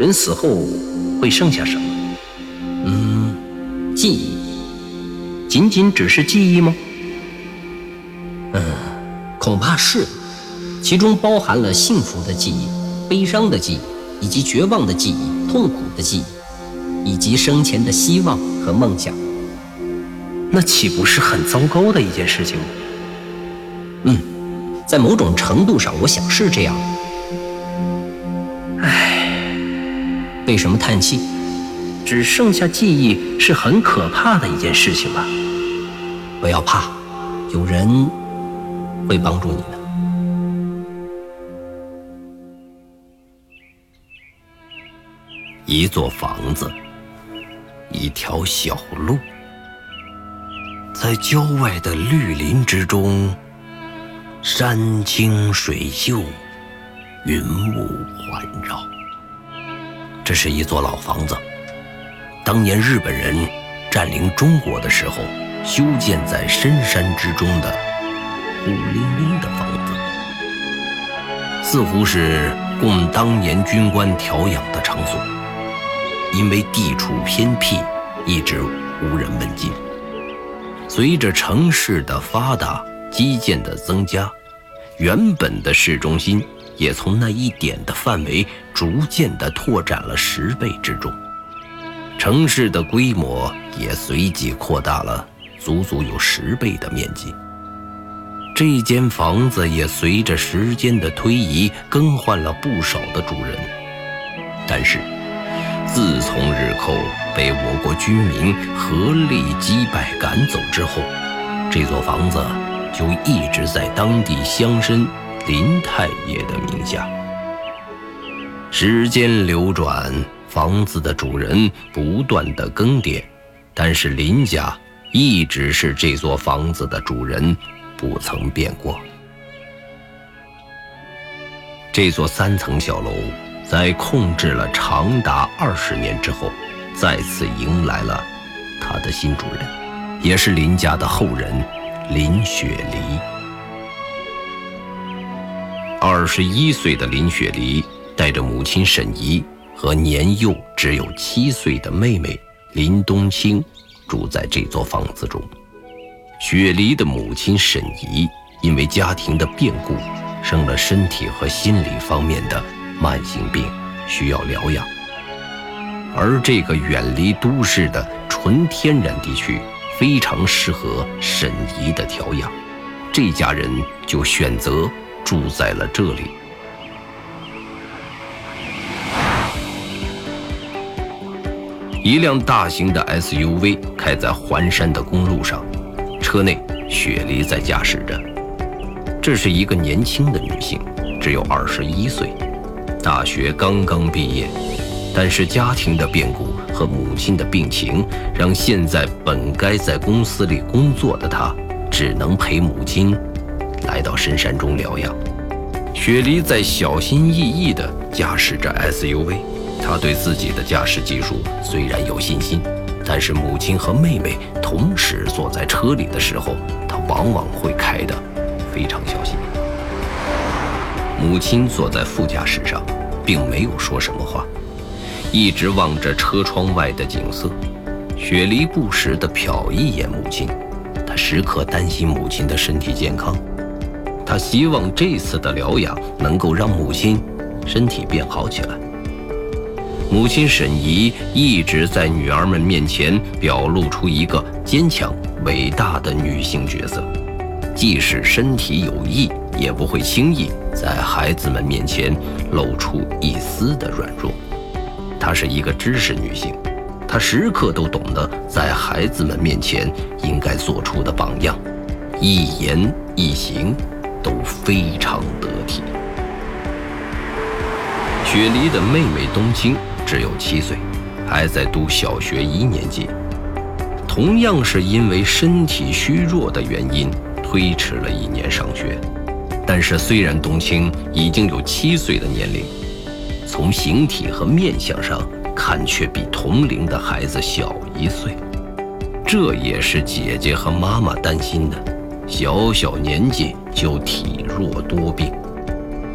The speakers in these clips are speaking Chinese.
人死后会剩下什么？嗯，记忆，仅仅只是记忆吗？嗯，恐怕是，其中包含了幸福的记忆、悲伤的记忆，以及绝望的记忆、痛苦的记忆，以及生前的希望和梦想。那岂不是很糟糕的一件事情吗？嗯，在某种程度上，我想是这样为什么叹气？只剩下记忆是很可怕的一件事情吧？不要怕，有人会帮助你的。一座房子，一条小路。在郊外的绿林之中，山清水秀，云雾环绕。这是一座老房子，当年日本人占领中国的时候修建在深山之中的孤零零的房子，似乎是供当年军官调养的场所。因为地处偏僻，一直无人问津。随着城市的发达，基建的增加，原本的市中心也从那一点的范围逐渐的拓展了十倍之众，城市的规模也随即扩大了，足足有十倍的面积。这间房子也随着时间的推移更换了不少的主人，但是。自从日寇被我国军民合力击败赶走之后，这座房子就一直在当地乡绅林太爷的名下。时间流转，房子的主人不断的更迭，但是林家一直是这座房子的主人，不曾变过。这座三层小楼。在控制了长达二十年之后，再次迎来了他的新主人，也是林家的后人林雪梨。二十一岁的林雪梨带着母亲沈怡和年幼只有七岁的妹妹林冬青住在这座房子中。雪梨的母亲沈怡因为家庭的变故，生了身体和心理方面的。慢性病需要疗养，而这个远离都市的纯天然地区非常适合沈怡的调养，这家人就选择住在了这里。一辆大型的 SUV 开在环山的公路上，车内雪梨在驾驶着。这是一个年轻的女性，只有二十一岁。大学刚刚毕业，但是家庭的变故和母亲的病情，让现在本该在公司里工作的她，只能陪母亲来到深山中疗养。雪梨在小心翼翼地驾驶着 SUV，他对自己的驾驶技术虽然有信心，但是母亲和妹妹同时坐在车里的时候，他往往会开得非常小心。母亲坐在副驾驶上，并没有说什么话，一直望着车窗外的景色。雪梨不时地瞟一眼母亲，她时刻担心母亲的身体健康。他希望这次的疗养能够让母亲身体变好起来。母亲沈怡一直在女儿们面前表露出一个坚强伟大的女性角色，即使身体有异。也不会轻易在孩子们面前露出一丝的软弱。她是一个知识女性，她时刻都懂得在孩子们面前应该做出的榜样，一言一行都非常得体。雪梨的妹妹冬青只有七岁，还在读小学一年级，同样是因为身体虚弱的原因，推迟了一年上学。但是，虽然冬青已经有七岁的年龄，从形体和面相上看，却比同龄的孩子小一岁，这也是姐姐和妈妈担心的。小小年纪就体弱多病，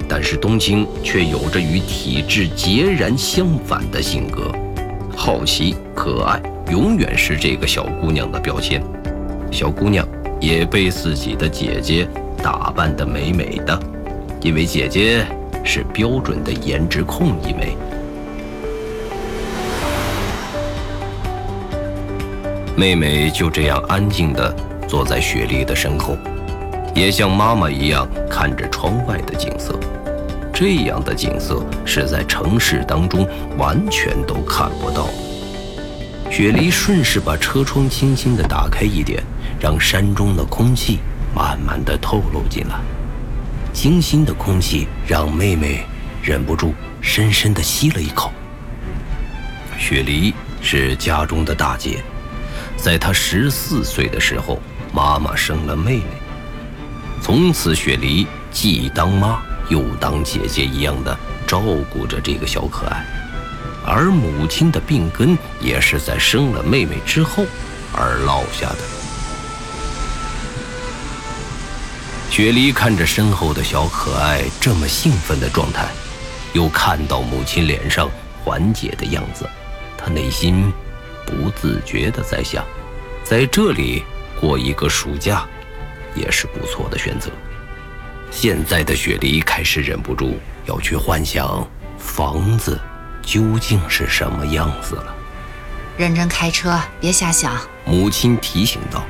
但是冬青却有着与体质截然相反的性格，好奇、可爱，永远是这个小姑娘的标签。小姑娘也被自己的姐姐打扮得美美的，因为姐姐是标准的颜值控一枚。妹妹就这样安静的坐在雪莉的身后，也像妈妈一样看着窗外的景色。这样的景色是在城市当中完全都看不到。雪梨顺势把车窗轻轻地打开一点，让山中的空气慢慢地透露进来。清新的空气让妹妹忍不住深深地吸了一口。雪梨是家中的大姐，在她十四岁的时候，妈妈生了妹妹，从此雪梨既当妈。又当姐姐一样的照顾着这个小可爱，而母亲的病根也是在生了妹妹之后而落下的。雪梨看着身后的小可爱这么兴奋的状态，又看到母亲脸上缓解的样子，她内心不自觉地在想，在这里过一个暑假，也是不错的选择。现在的雪梨开始忍不住要去幻想房子究竟是什么样子了。认真开车，别瞎想。母亲提醒道。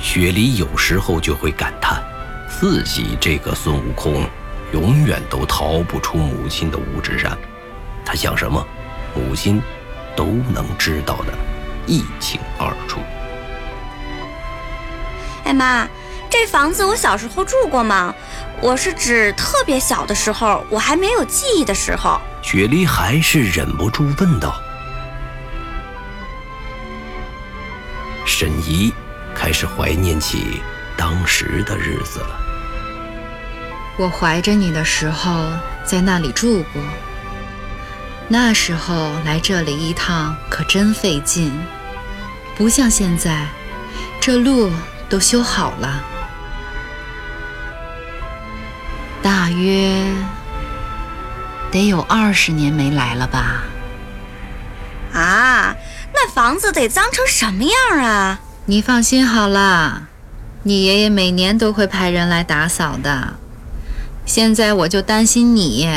雪梨有时候就会感叹，自己这个孙悟空，永远都逃不出母亲的五指山。他想什么，母亲都能知道的一清二楚。哎妈。这房子我小时候住过吗？我是指特别小的时候，我还没有记忆的时候。雪梨还是忍不住问道。沈怡开始怀念起当时的日子了。我怀着你的时候，在那里住过。那时候来这里一趟可真费劲，不像现在，这路都修好了。大约得有二十年没来了吧？啊，那房子得脏成什么样啊？你放心好了，你爷爷每年都会派人来打扫的。现在我就担心你，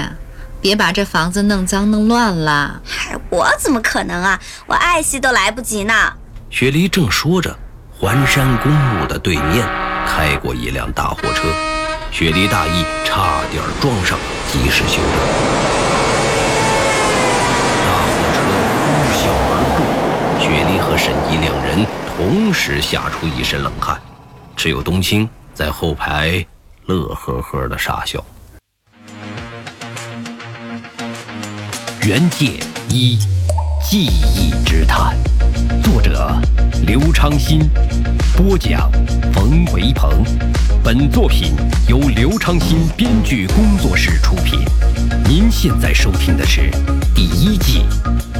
别把这房子弄脏弄乱了。嗨，我怎么可能啊？我爱惜都来不及呢。雪梨正说着，环山公路的对面开过一辆大货车。雪梨大意，差点撞上，及时修正。大货车呼啸而过，雪梨和沈怡两人同时吓出一身冷汗，只有冬青在后排乐呵呵的傻笑。原界一，记忆之谈，作者刘昌新，播讲冯维鹏。本作品由刘昌新编剧工作室出品。您现在收听的是第一季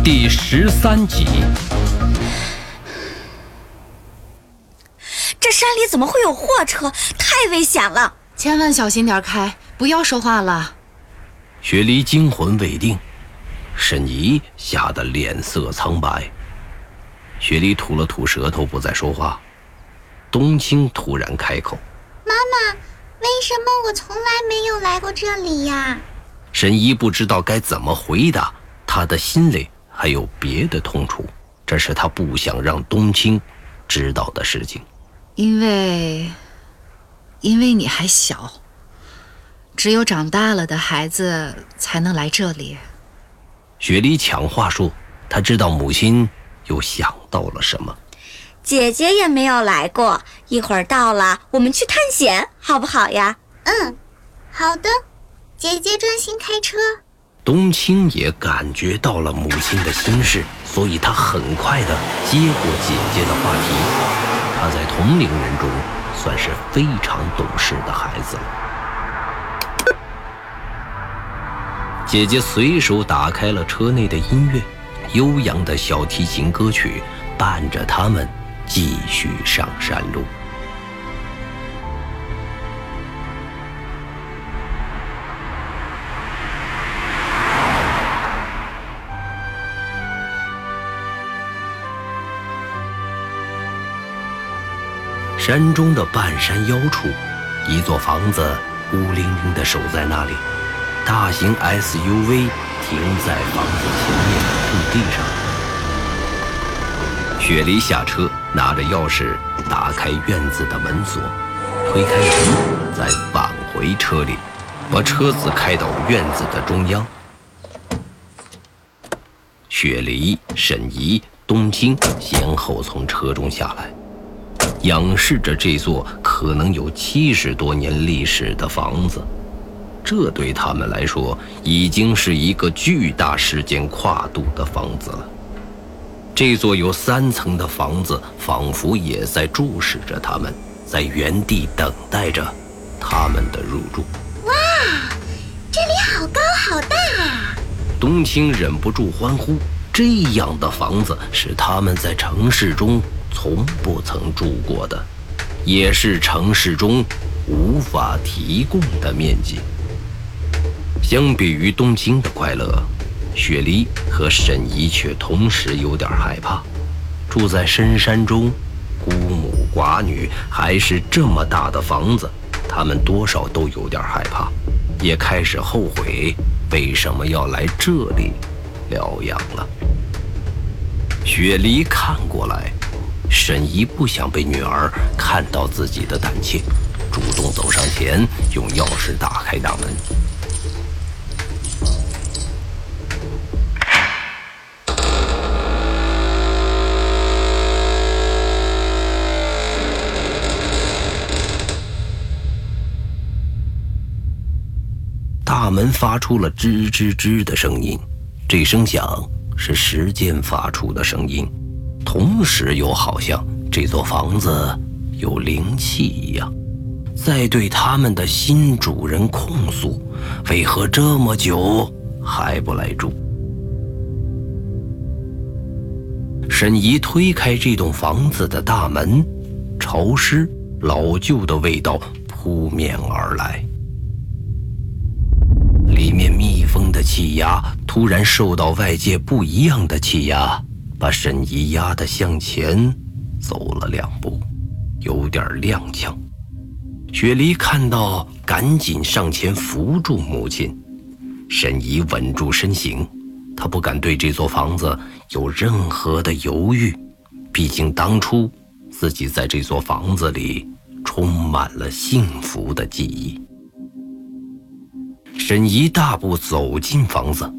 第十三集。这山里怎么会有货车？太危险了！千万小心点开，不要说话了。雪梨惊魂未定，沈怡吓得脸色苍白。雪梨吐了吐舌头，不再说话。冬青突然开口。妈妈，为什么我从来没有来过这里呀？神医不知道该怎么回答，他的心里还有别的痛楚，这是他不想让冬青知道的事情。因为，因为你还小，只有长大了的孩子才能来这里。雪梨抢话说，她知道母亲又想到了什么。姐姐也没有来过，一会儿到了，我们去探险，好不好呀？嗯，好的。姐姐专心开车。冬青也感觉到了母亲的心事，所以他很快的接过姐姐的话题。他在同龄人中算是非常懂事的孩子了。姐姐随手打开了车内的音乐，悠扬的小提琴歌曲伴着他们继续上山路。山中的半山腰处一座房子孤零零的守在那里。大型 suv 停在房子前面。空地上。雪梨下车，拿着钥匙打开院子的门锁，推开门，再返回车里，把车子开到院子的中央。雪梨、沈怡、冬青先后从车中下来，仰视着这座可能有七十多年历史的房子。这对他们来说，已经是一个巨大时间跨度的房子了。这座有三层的房子，仿佛也在注视着他们，在原地等待着他们的入住。哇，这里好高好大啊！冬青忍不住欢呼：“这样的房子是他们在城市中从不曾住过的，也是城市中无法提供的面积。”相比于东京的快乐。雪梨和沈怡却同时有点害怕。住在深山中，孤母寡女，还是这么大的房子，他们多少都有点害怕，也开始后悔为什么要来这里疗养了。雪梨看过来，沈怡不想被女儿看到自己的胆怯，主动走上前，用钥匙打开大门。发出了吱吱吱的声音，这声响是时间发出的声音，同时又好像这座房子有灵气一样，在对他们的新主人控诉：为何这么久还不来住？沈怡推开这栋房子的大门，潮湿老旧的味道扑面而来。里面密封的气压突然受到外界不一样的气压，把沈怡压得向前走了两步，有点踉跄。雪梨看到，赶紧上前扶住母亲。沈怡稳住身形，她不敢对这座房子有任何的犹豫，毕竟当初自己在这座房子里充满了幸福的记忆。沈怡大步走进房子，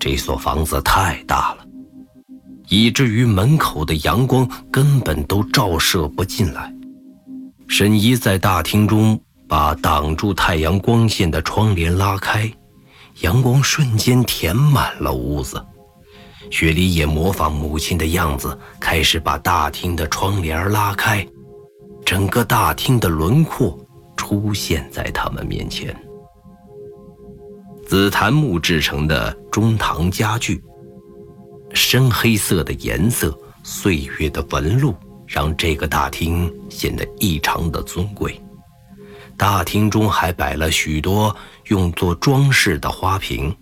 这所房子太大了，以至于门口的阳光根本都照射不进来。沈怡在大厅中把挡住太阳光线的窗帘拉开，阳光瞬间填满了屋子。雪梨也模仿母亲的样子，开始把大厅的窗帘拉开，整个大厅的轮廓出现在他们面前。紫檀木制成的中堂家具，深黑色的颜色，岁月的纹路，让这个大厅显得异常的尊贵。大厅中还摆了许多用作装饰的花瓶，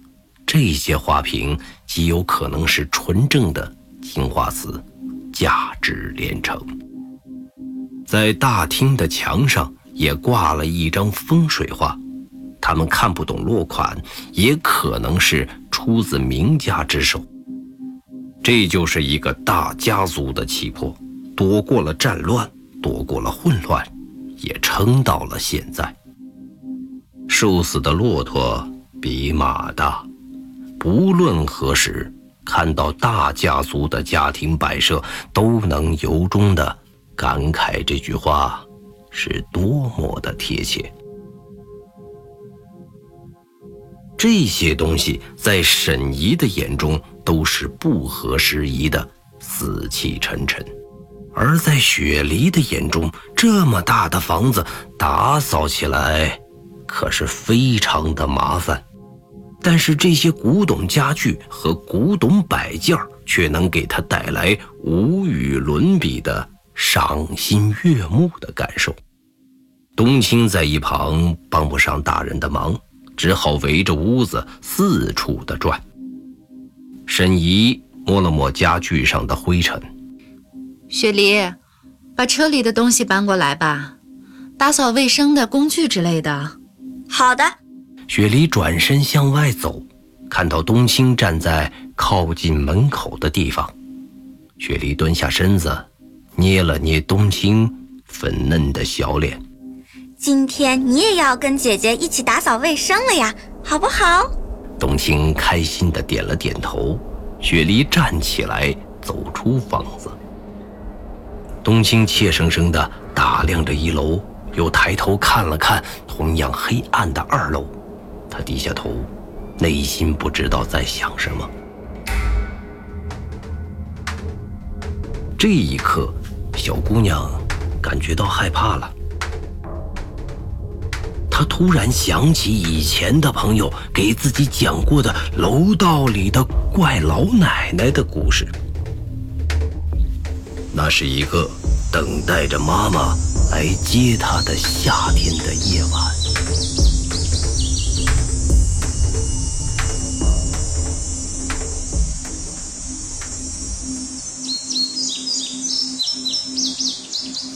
这些花瓶极有可能是纯正的青花瓷，价值连城。在大厅的墙上也挂了一张风水画。他们看不懂落款，也可能是出自名家之手。这就是一个大家族的气魄，躲过了战乱，躲过了混乱，也撑到了现在。瘦死的骆驼比马大，不论何时看到大家族的家庭摆设，都能由衷的感慨这句话是多么的贴切。这些东西在沈怡的眼中都是不合时宜的，死气沉沉；而在雪梨的眼中，这么大的房子打扫起来可是非常的麻烦。但是这些古董家具和古董摆件却能给他带来无与伦比的赏心悦目的感受。冬青在一旁帮不上大人的忙。只好围着屋子四处的转。沈怡摸了摸家具上的灰尘，雪梨，把车里的东西搬过来吧，打扫卫生的工具之类的。好的。雪梨转身向外走，看到冬青站在靠近门口的地方。雪梨蹲下身子，捏了捏冬青粉嫩的小脸。今天你也要跟姐姐一起打扫卫生了呀，好不好？冬青开心的点了点头。雪梨站起来，走出房子。冬青怯生生地打量着一楼，又抬头看了看同样黑暗的二楼。他低下头，内心不知道在想什么。这一刻，小姑娘感觉到害怕了。他突然想起以前的朋友给自己讲过的楼道里的怪老奶奶的故事。那是一个等待着妈妈来接他的夏天的夜晚。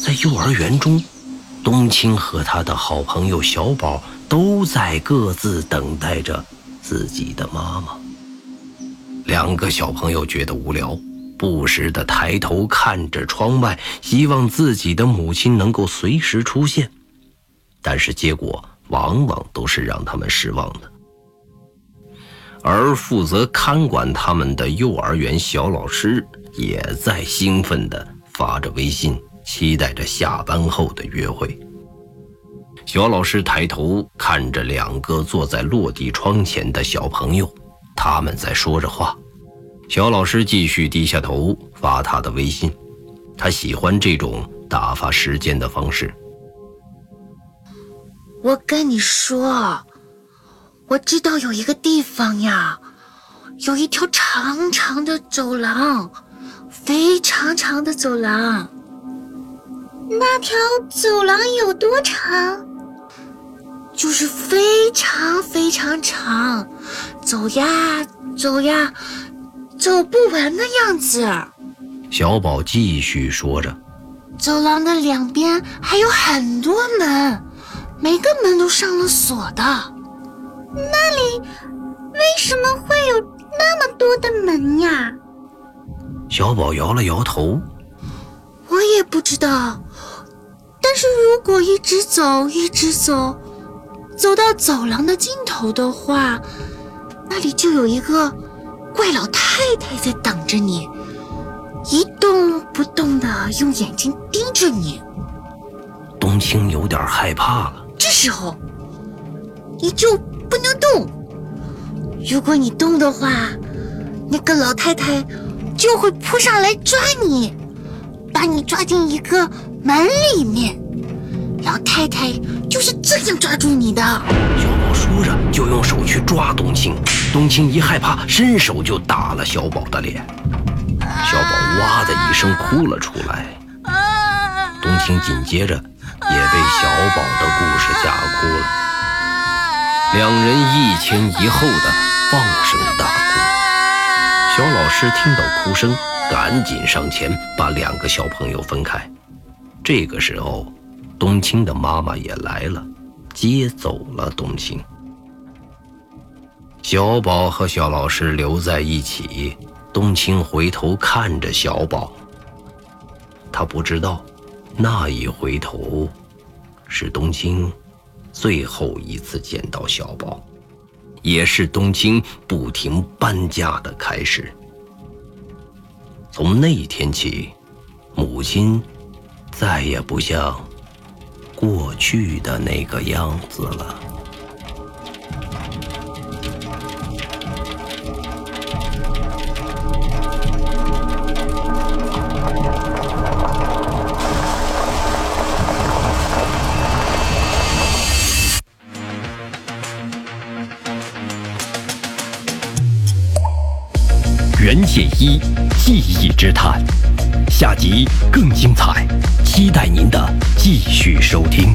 在幼儿园中。冬青和他的好朋友小宝都在各自等待着自己的妈妈。两个小朋友觉得无聊，不时地抬头看着窗外，希望自己的母亲能够随时出现。但是结果往往都是让他们失望的。而负责看管他们的幼儿园小老师也在兴奋地发着微信。期待着下班后的约会。小老师抬头看着两个坐在落地窗前的小朋友，他们在说着话。小老师继续低下头发他的微信，他喜欢这种打发时间的方式。我跟你说，我知道有一个地方呀，有一条长长的走廊，非常长的走廊。那条走廊有多长？就是非常非常长，走呀走呀，走不完的样子。小宝继续说着：“走廊的两边还有很多门，每个门都上了锁的。那里为什么会有那么多的门呀？”小宝摇了摇头：“我也不知道。”但是如果一直走，一直走，走到走廊的尽头的话，那里就有一个怪老太太在等着你，一动不动的用眼睛盯着你。冬青有点害怕了。这时候，你就不能动。如果你动的话，那个老太太就会扑上来抓你，把你抓进一个。门里面，老太太就是这样抓住你的。小宝说着就用手去抓冬青，冬青一害怕，伸手就打了小宝的脸。小宝哇的一声哭了出来。冬青紧接着也被小宝的故事吓哭了。两人一前一后的放声大哭。小老师听到哭声，赶紧上前把两个小朋友分开。这个时候，冬青的妈妈也来了，接走了冬青。小宝和小老师留在一起，冬青回头看着小宝。他不知道，那一回头，是冬青最后一次见到小宝，也是冬青不停搬家的开始。从那一天起，母亲。再也不像过去的那个样子了。解一，记忆之谈。下集更精彩，期待您的继续收听。